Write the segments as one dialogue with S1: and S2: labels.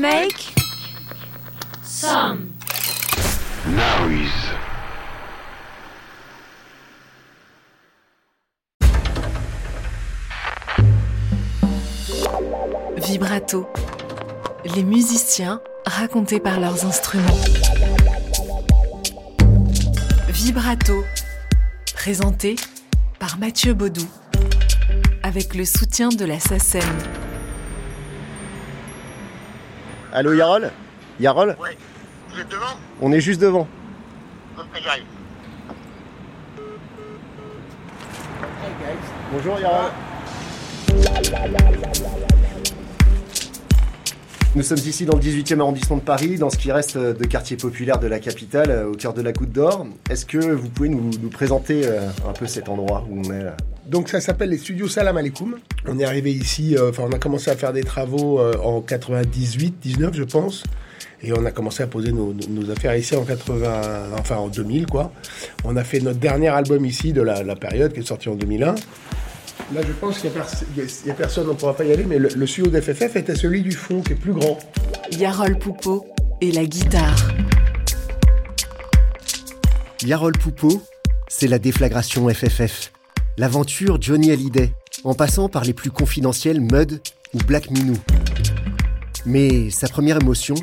S1: Make some
S2: noise.
S1: Vibrato. Les musiciens racontés par leurs instruments. Vibrato. Présenté par Mathieu Baudou. Avec le soutien de la SACEM.
S3: Allô Yarol Yarol
S4: Ouais. Vous êtes devant
S3: On est juste devant.
S4: Ok, j'arrive.
S3: Bonjour Yarol. Nous sommes ici dans le 18e arrondissement de Paris, dans ce qui reste de quartier populaire de la capitale, euh, au cœur de la Goutte d'Or. Est-ce que vous pouvez nous, nous présenter euh, un peu cet endroit où on est là
S5: Donc ça s'appelle les studios Salam Aleikum. On est arrivé ici, euh, enfin on a commencé à faire des travaux euh, en 98, 19 je pense. Et on a commencé à poser nos, affaires ici en 80, enfin en 2000 quoi. On a fait notre dernier album ici de la, la période qui est sorti en 2001. Là je pense qu'il n'y pers- a personne, on ne pourra pas y aller, mais le, le studio d'FFF était celui du fond qui est plus grand.
S1: Yarol Poupeau et la guitare.
S3: Yarol Poupeau, c'est la déflagration FFF. L'aventure Johnny Hallyday, en passant par les plus confidentiels Mud ou Black Minou. Mais sa première émotion,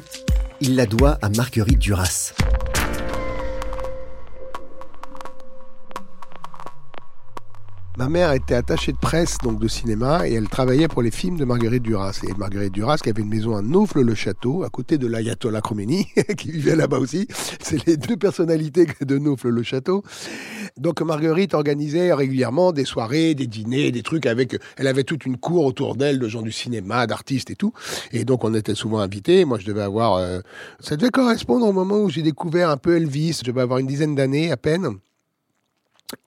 S3: il la doit à Marguerite Duras.
S5: Ma mère était attachée de presse, donc de cinéma, et elle travaillait pour les films de Marguerite Duras. Et Marguerite Duras, qui avait une maison à Naufle-le-Château, à côté de l'Ayatollah Khomeini, qui vivait là-bas aussi. C'est les deux personnalités de Naufle-le-Château. Donc Marguerite organisait régulièrement des soirées, des dîners, des trucs avec... Elle avait toute une cour autour d'elle de gens du cinéma, d'artistes et tout. Et donc on était souvent invités. Moi, je devais avoir... euh, Ça devait correspondre au moment où j'ai découvert un peu Elvis. Je devais avoir une dizaine d'années à peine.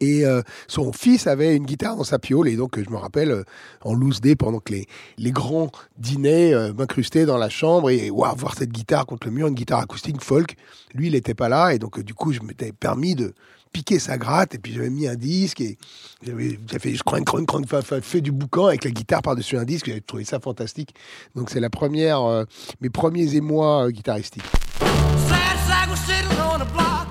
S5: Et euh, son fils avait une guitare dans sa piole. Et donc, je me rappelle, euh, en loose day, pendant que les, les grands dînaient, euh, m'incrustaient dans la chambre et waouh, voir cette guitare contre le mur, une guitare acoustique folk. Lui, il n'était pas là. Et donc, euh, du coup, je m'étais permis de piquer sa gratte. Et puis, j'avais mis un disque. Et j'avais fait, je cronk, fa- fa- fait du boucan avec la guitare par-dessus un disque. J'avais trouvé ça fantastique. Donc, c'est la première, mes premiers émois guitaristiques.
S6: Sad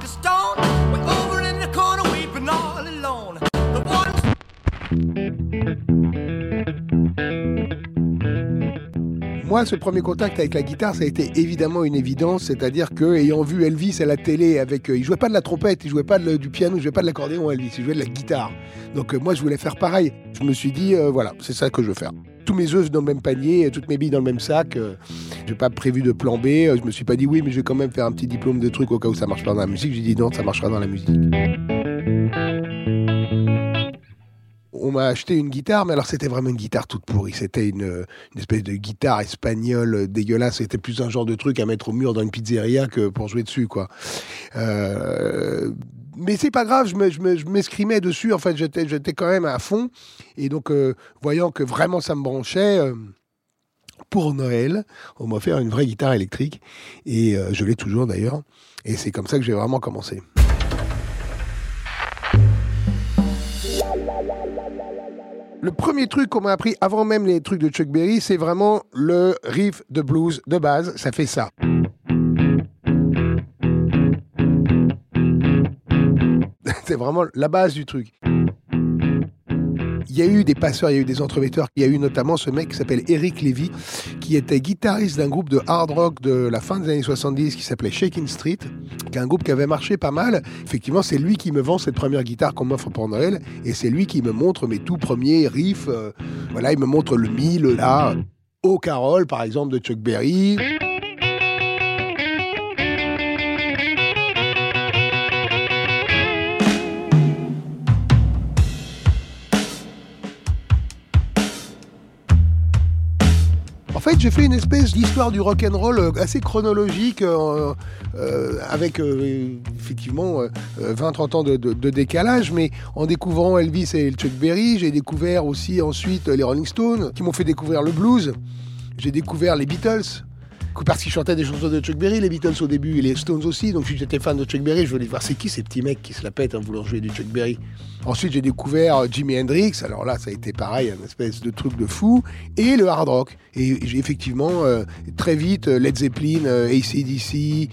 S5: Moi, ce premier contact avec la guitare, ça a été évidemment une évidence, c'est-à-dire que ayant vu Elvis à la télé avec, euh, il jouait pas de la trompette, il jouait pas du piano, il jouait pas de l'accordéon Elvis, il jouait de la guitare. Donc euh, moi, je voulais faire pareil. Je me suis dit, euh, voilà, c'est ça que je veux faire. Tous mes œufs dans le même panier, toutes mes billes dans le même sac. euh, j'ai pas prévu de plan B. euh, Je me suis pas dit oui, mais je vais quand même faire un petit diplôme de truc au cas où ça marche pas dans la musique. J'ai dit non, ça marchera dans la musique. M'a acheté une guitare, mais alors c'était vraiment une guitare toute pourrie. C'était une, espèce de guitare espagnole dégueulasse. C'était plus un genre de truc à mettre au mur dans une pizzeria que pour jouer dessus, quoi. Euh, mais c'est pas grave, je me- je me- je m'escrimais dessus. En fait, j'étais, j'étais quand même à fond. Et donc, euh, voyant que vraiment ça me branchait. euh, pour Noël, on m'a offert une vraie guitare électrique et euh, je l'ai toujours d'ailleurs. Et c'est comme ça que j'ai vraiment commencé. Le premier truc qu'on m'a appris avant même les trucs de Chuck Berry, c'est vraiment le riff de blues de base. Ça fait ça. c'est vraiment la base du truc. Il y a eu des passeurs, il y a eu des entremetteurs. Il y a eu notamment ce mec qui s'appelle Eric Levy, qui était guitariste d'un groupe de hard rock de la fin des années 70 qui s'appelait Shaking Street, qui est un groupe qui avait marché pas mal. Effectivement, c'est lui qui me vend cette première guitare qu'on m'offre pour Noël, et c'est lui qui me montre mes tout premiers riffs. euh, voilà, il me montre le mi, le la, au Carole, par exemple, de Chuck Berry. J'ai fait une espèce d'histoire du rock and roll euh, assez chronologique, euh, euh, avec effectivement euh, 20-30 ans de, de- décalage, mais en découvrant Elvis et Chuck Berry, j'ai découvert aussi ensuite les Rolling Stones, qui m'ont fait découvrir le blues. J'ai découvert les Beatles. Parce qu'ils chantaient des chansons de Chuck Berry, les Beatles au début, et les Stones aussi. Donc j'étais fan de Chuck Berry, je voulais voir c'est qui ces petits mecs qui se la pètent en voulant jouer du Chuck Berry? Ensuite j'ai découvert euh, Jimi Hendrix, alors là ça a été pareil, un espèce de truc de fou, et le hard rock. Et j'ai effectivement euh, très vite euh, Led Zeppelin, ACDC,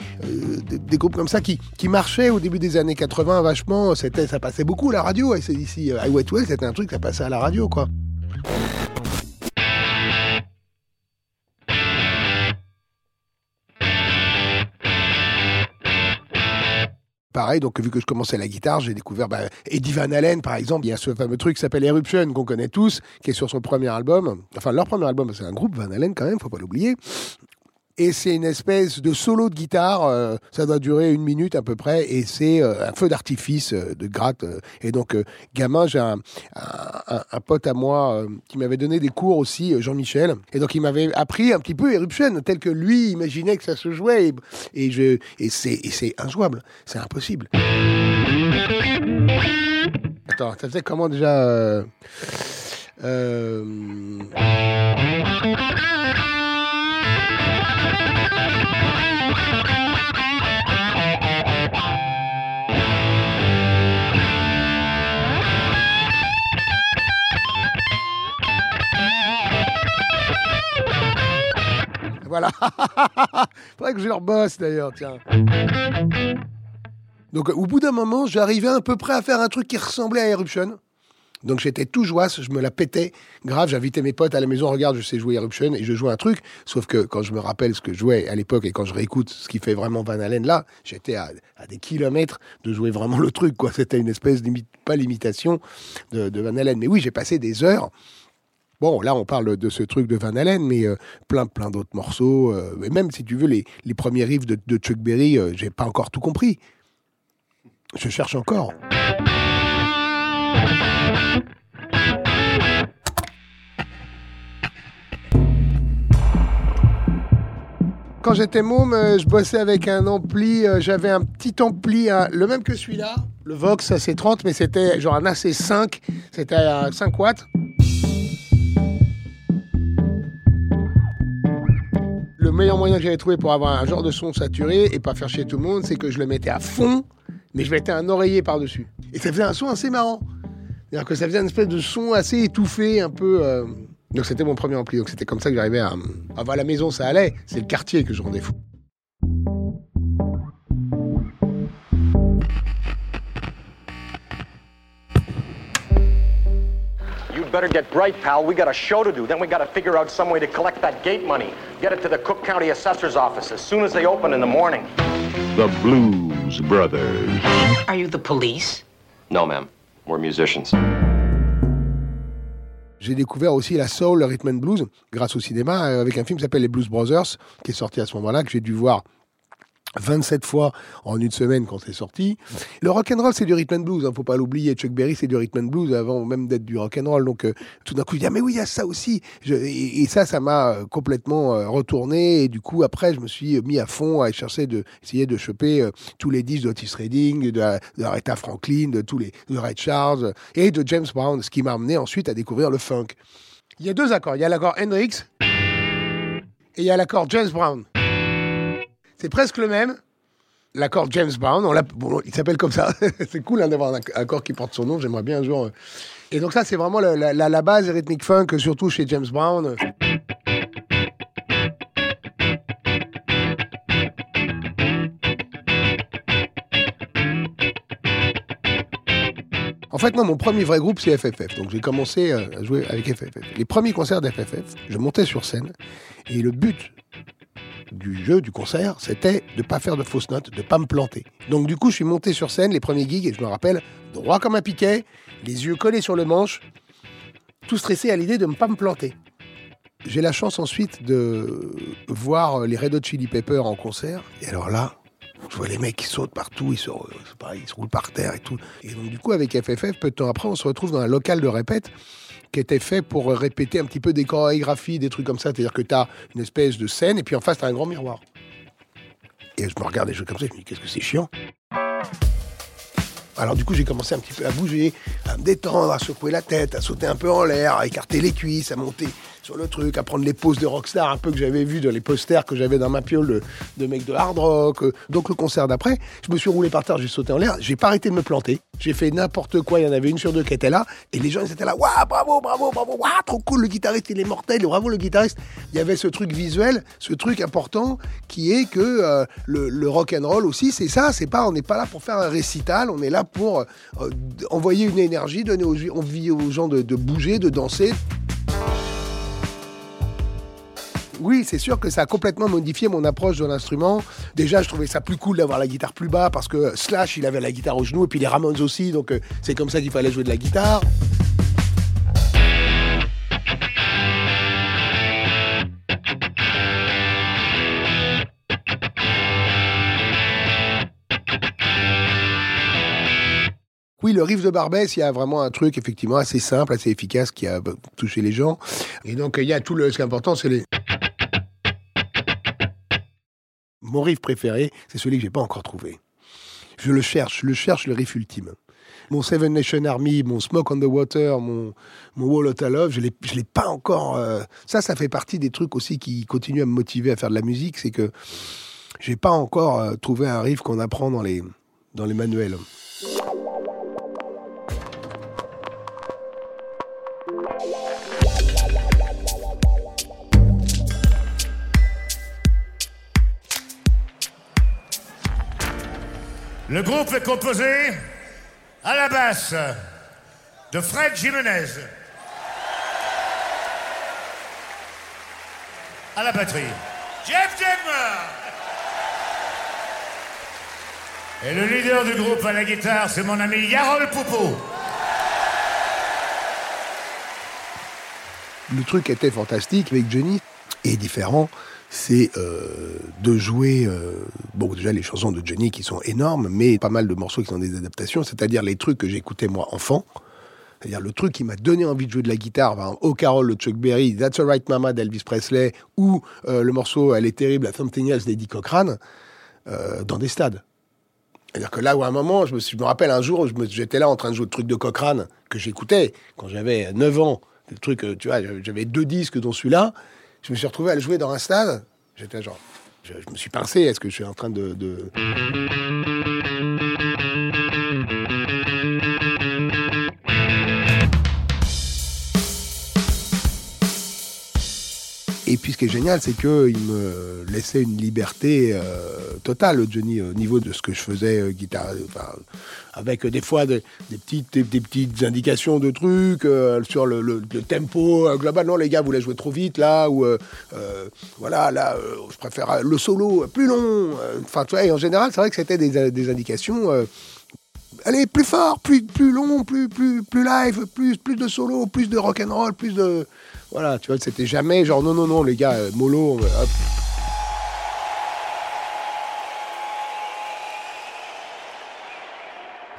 S5: des, groupes comme ça qui, qui marchaient au début des années 80 vachement. Ça passait beaucoup à la radio, ACDC. I Wet Well, c'était un truc, ça passait à la radio quoi. Donc vu que je commençais la guitare, j'ai découvert bah, Eddie Van Halen, par exemple. Il y a ce fameux truc qui s'appelle Eruption, qu'on connaît tous, qui est sur son premier album. Enfin, leur premier album, c'est un groupe Van Halen quand même, faut pas l'oublier. Et c'est une espèce de solo de guitare, euh, ça doit durer une minute à peu près, et c'est euh, un feu d'artifice euh, de gratte. et donc, gamin, j'ai un, pote à moi qui m'avait donné des cours aussi, Jean-Michel, et donc il m'avait appris un petit peu Eruption, tel que lui imaginait que ça se jouait, et, et je, et c'est, injouable, c'est impossible. Attends, ça faisait comment déjà Voilà. Faudrait que je leur bosse d'ailleurs, tiens. Donc au bout d'un moment, j'arrivais à peu près à faire un truc qui ressemblait à Eruption. Donc j'étais tout joasse, je me la pétais. Grave, j'invitais mes potes à la maison, regarde, je sais jouer Eruption et je jouais un truc. Sauf que quand je me rappelle ce que je jouais à l'époque et quand je réécoute ce qui fait vraiment Van Halen là, j'étais à, des kilomètres de jouer vraiment le truc. quoi. C'était une espèce d'imitation, pas l'imitation de, de Van Halen. Mais oui, j'ai passé des heures. Bon, là, on parle de ce truc de Van Halen, mais euh, plein, plein d'autres morceaux. euh, et même, si tu veux, les, premiers riffs de, Chuck Berry, euh, j'ai pas encore tout compris. Je cherche encore. Quand j'étais môme, je bossais avec un ampli. J'avais un petit ampli, le même que celui-là, le Vox AC30, mais c'était genre un AC5. C'était à 5 watts. Meilleur moyen que j'avais trouvé pour avoir un genre de son saturé et pas faire chier tout le monde, c'est que je le mettais à fond, mais je mettais un oreiller par-dessus. Et ça faisait un son assez marrant. C'est-à-dire que ça faisait une espèce de son assez étouffé, un peu. euh, Donc c'était mon premier ampli. Donc c'était comme ça que j'arrivais à. Avant la maison, ça allait. C'est le quartier que je rendais fou.
S7: Better get bright, pal. We got a show to do. Then we got to figure out some way to collect that gate money. Get it to the Cook County Assessor's office as soon as they open in the morning.
S2: The Blues Brothers.
S8: Are you the police?
S7: No, ma'am. We're musicians.
S5: J'ai découvert aussi la soul, le rhythm and blues, grâce au cinéma, euh, avec un film qui s'appelle Les Blues Brothers, qui est sorti à ce moment-là, que j'ai dû voir 27 fois en une semaine quand c'est sorti. Le rock and roll, c'est du rhythm and blues, hein, faut pas l'oublier. Chuck Berry, c'est du rhythm and blues avant même d'être du rock and roll. Donc euh, tout d'un coup, je dis ah mais oui, il y a ça aussi. Je- et, et ça, ça m'a euh, complètement euh, retourné. Et du coup, après, je me suis mis à fond à chercher de essayer de choper euh, tous les disques d'Otis Redding, de, de Aretha Franklin, de tous les de Ray Charles et de James Brown, ce qui m'a amené ensuite à découvrir le funk. Il y a deux accords. Il y a l'accord Hendrix et il y a l'accord James Brown. C'est presque le même. L'accord James Brown, il s'appelle comme ça. c'est cool hein, d'avoir un accord qui porte son nom. J'aimerais bien un jour. euh. Et donc ça, c'est vraiment la base rythmique funk, surtout chez James Brown. En fait, moi, mon premier vrai groupe, c'est FFF. Donc, j'ai commencé euh, à jouer avec FFF. Les premiers concerts d'FFF, je montais sur scène et le but du jeu, du concert, c'était de pas faire de fausses notes, de pas me planter. Donc, du coup, je suis monté sur scène, les premiers gigs, et je me rappelle, droit comme un piquet, les yeux collés sur le manche, tout stressé à l'idée de ne pas me planter. J'ai la chance ensuite de voir les Red Hot Chili Peppers en concert. Et alors là, je vois les mecs qui sautent partout, ils se, pareil, ils se roulent par terre et tout. Et donc du coup, avec FFF, peu de temps après, on se retrouve dans un local de répète qui était fait pour répéter un petit peu des chorégraphies, des trucs comme ça. C'est-à-dire que tu as une espèce de scène et puis en face, tu as un grand miroir. Et je me regarde des comme ça, je me dis, qu'est-ce que c'est chiant alors du coup, j'ai commencé un petit peu à bouger, à me détendre, à secouer la tête, à sauter un peu en l'air, à écarter les cuisses, à monter sur le truc, à prendre les poses de rockstar un peu que j'avais vu dans les posters que j'avais dans ma piole de, mecs de hard rock. Euh, Donc le concert d'après, je me suis roulé par terre, j'ai sauté en l'air, j'ai pas arrêté de me planter. J'ai fait n'importe quoi, il y en avait une sur deux qui était là, et les gens ils étaient là, waouh, bravo, bravo, bravo, waouh, trop cool, le guitariste il est mortel, bravo le guitariste. Il y avait ce truc visuel, ce truc important qui est que euh, le, rock and roll aussi, c'est ça, c'est pas, on n'est pas là pour faire un récital, on est là pour euh, envoyer une énergie, donner aux, envie aux gens de bouger, de danser. Oui, c'est sûr que ça a complètement modifié mon approche de l'instrument. Déjà, je trouvais ça plus cool d'avoir la guitare plus bas parce que Slash, il avait la guitare au genou et puis les Ramones aussi, donc euh, c'est comme ça qu'il fallait jouer de la guitare. Oui, le riff de Barbès, il y a vraiment un truc effectivement assez simple, assez efficace qui a touché les gens. Et donc il y a tout le. Ce qui est important, c'est les. Mon riff préféré, c'est celui que j'ai pas encore trouvé. Je le cherche, je le cherche, le riff ultime. Mon Seven Nation Army, mon Smoke on the Water, mon, Wall of Love, je ne l'ai pas encore. euh, Ça, ça fait partie des trucs aussi qui continuent à me motiver à faire de la musique, c'est que j'ai pas encore euh, trouvé un riff qu'on apprend dans les, dans les manuels.
S9: Le groupe est composé à la basse de Fred Jimenez. À la batterie, Jeff Degmer. Et le leader du groupe à la guitare, c'est mon ami Yarol Poupeau.
S5: le truc était fantastique avec Johnny et différent, c'est euh, de jouer, euh, bon déjà les chansons de Johnny qui sont énormes, mais pas mal de morceaux qui sont des adaptations, c'est-à-dire les trucs que j'écoutais moi enfant. C'est-à-dire le truc qui m'a donné envie de jouer de la guitare, exemple, Oh Carol de Chuck Berry, That's Alright Mama d'Elvis Presley, ou euh, le morceau Elle est terrible, à Something Else d'Eddie Cochrane, dans des stades. C'est-à-dire que là où à un moment, je me, je me rappelle un jour, j'étais là en train de jouer le truc de Cochrane que j'écoutais quand j'avais 9 ans. Le truc, tu vois, j'avais deux disques dont celui-là. Je me suis retrouvé à le jouer dans un stade. J'étais genre, je, me suis pincé. Est-ce que je suis en train de- puis ce qui est génial, c'est qu'il me laissait une liberté euh, totale, Johnny, au niveau de ce que je faisais, euh, guitare, avec euh, des fois des, petites, des, petites indications de trucs euh, sur le, tempo euh, global. Non, les gars voulaient jouer trop vite là, ou euh, euh, voilà, là, euh, je préfère euh, le solo plus long. euh, Enfin, tu vois, en général, c'est vrai que c'était des, des indications. euh, allez, plus fort, plus, plus long, plus, plus, plus live, plus, plus de solo, plus de rock and roll, plus de. Voilà, tu vois, c'était jamais genre non, non, non, les gars, euh, mollo, hop.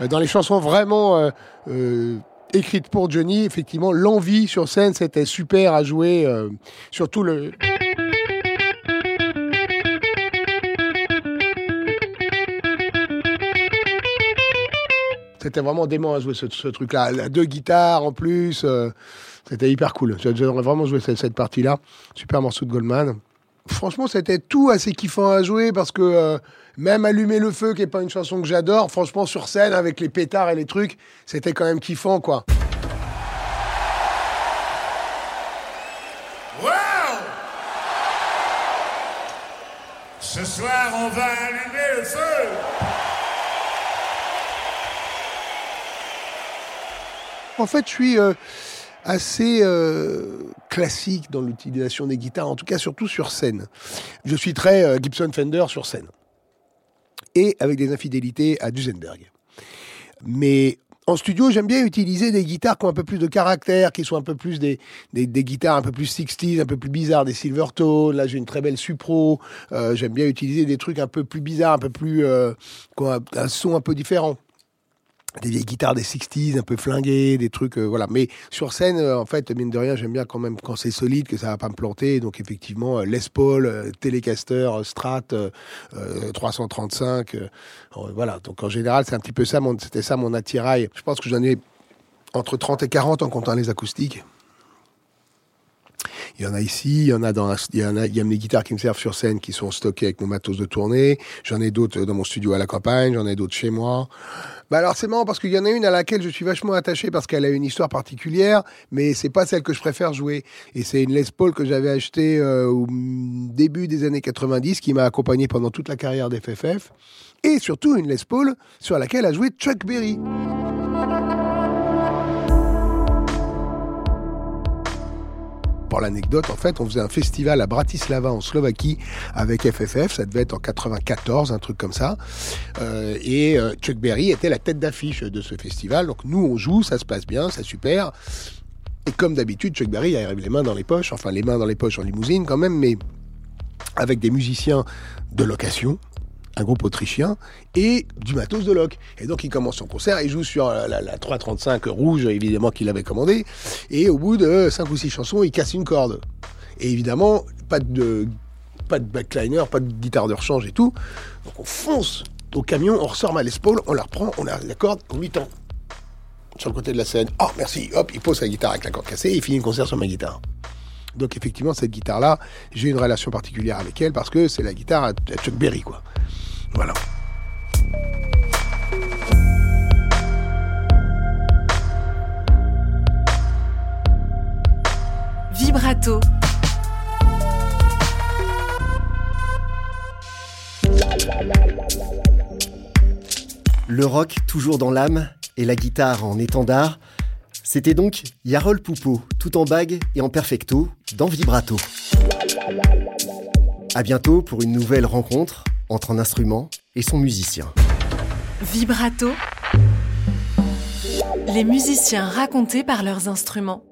S5: Euh, Dans les chansons vraiment euh, euh, écrites pour Johnny, effectivement, l'envie sur scène, c'était super à jouer, surtout le. C'était vraiment dément à jouer ce, truc-là. Deux guitares en plus. euh, c'était hyper cool. J'a- J'aimerais vraiment jouer cette, cette partie-là. Super morceau de Goldman. Franchement, c'était tout assez kiffant à jouer parce que euh, même Allumer le feu, qui est pas une chanson que j'adore, franchement, sur scène, avec les pétards et les trucs, c'était quand même kiffant, quoi.
S9: Wow Ce soir, on va allumer le feu
S5: En fait, je suis euh, assez euh, classique dans l'utilisation des guitares, en tout cas surtout sur scène. Je suis très euh, Gibson Fender sur scène. Et avec des infidélités à Duesenberg. Mais en studio, j'aime bien utiliser des guitares qui ont un peu plus de caractère, qui sont un peu plus des, guitares un peu plus 60s, un peu plus bizarres, des Silvertone. Là, j'ai une très belle Supro. J'aime bien utiliser des trucs un peu plus bizarres, un peu plus. qui ont un son un peu différent des vieilles guitares des 60s un peu flinguées, des trucs, euh, voilà. Mais sur scène, euh, en fait, mine de rien, j'aime bien quand même quand c'est solide, que ça va pas me planter. Donc effectivement, euh, Les Paul, Telecaster, Strat, euh, euh, 335, euh, euh, voilà. Donc en général, c'est un petit peu ça, c'était ça mon attirail. Je pense que j'en ai entre 30 et 40 en comptant les acoustiques. Il y en a ici, il y en a dans, un- il y a, il mes guitares qui me servent sur scène qui sont stockées avec mon matos de tournée. J'en ai d'autres dans mon studio à la campagne, j'en ai d'autres chez moi. Bah alors c'est marrant parce qu'il y en a une à laquelle je suis vachement attaché parce qu'elle a une histoire particulière, mais c'est pas celle que je préfère jouer. Et c'est une Les Paul que j'avais achetée euh, au début des années 90 qui m'a accompagné pendant toute la carrière d'FFF. Et surtout une Les Paul sur laquelle a joué Chuck Berry. Pour l'anecdote, en fait, on faisait un festival à Bratislava en Slovaquie avec FFF, ça devait être en 94, un truc comme ça. Euh, et euh, Chuck Berry était la tête d'affiche de ce festival. Donc nous, on joue, ça se passe bien, c'est super. Et comme d'habitude, Chuck Berry arrive les mains dans les poches, enfin les mains dans les poches en limousine quand même, mais avec des musiciens de location, un groupe autrichien, et du matos de loc. Et donc il commence son concert, il joue sur la, la- la 335 rouge, évidemment, qu'il avait commandé, et au bout de 5 ou 6 chansons, il casse une corde. Et évidemment, pas de, pas de backliner, pas de guitare de rechange et tout. Donc on fonce au camion, on ressort ma Les on la reprend, on a la corde, on lui tend. Sur le côté de la scène. Oh, merci. Hop, il pose sa guitare avec la corde cassée et il finit le concert sur ma guitare. Donc effectivement, cette guitare-là, j'ai une relation particulière avec elle parce que c'est la guitare à Chuck Berry, quoi. Voilà.
S1: Vibrato.
S3: Le rock toujours dans l'âme et la guitare en étendard. C'était donc Yarol Poupeau, tout en bague et en perfecto, dans Vibrato. À bientôt pour une nouvelle rencontre entre un instrument et son musicien.
S1: Vibrato. Les musiciens racontés par leurs instruments.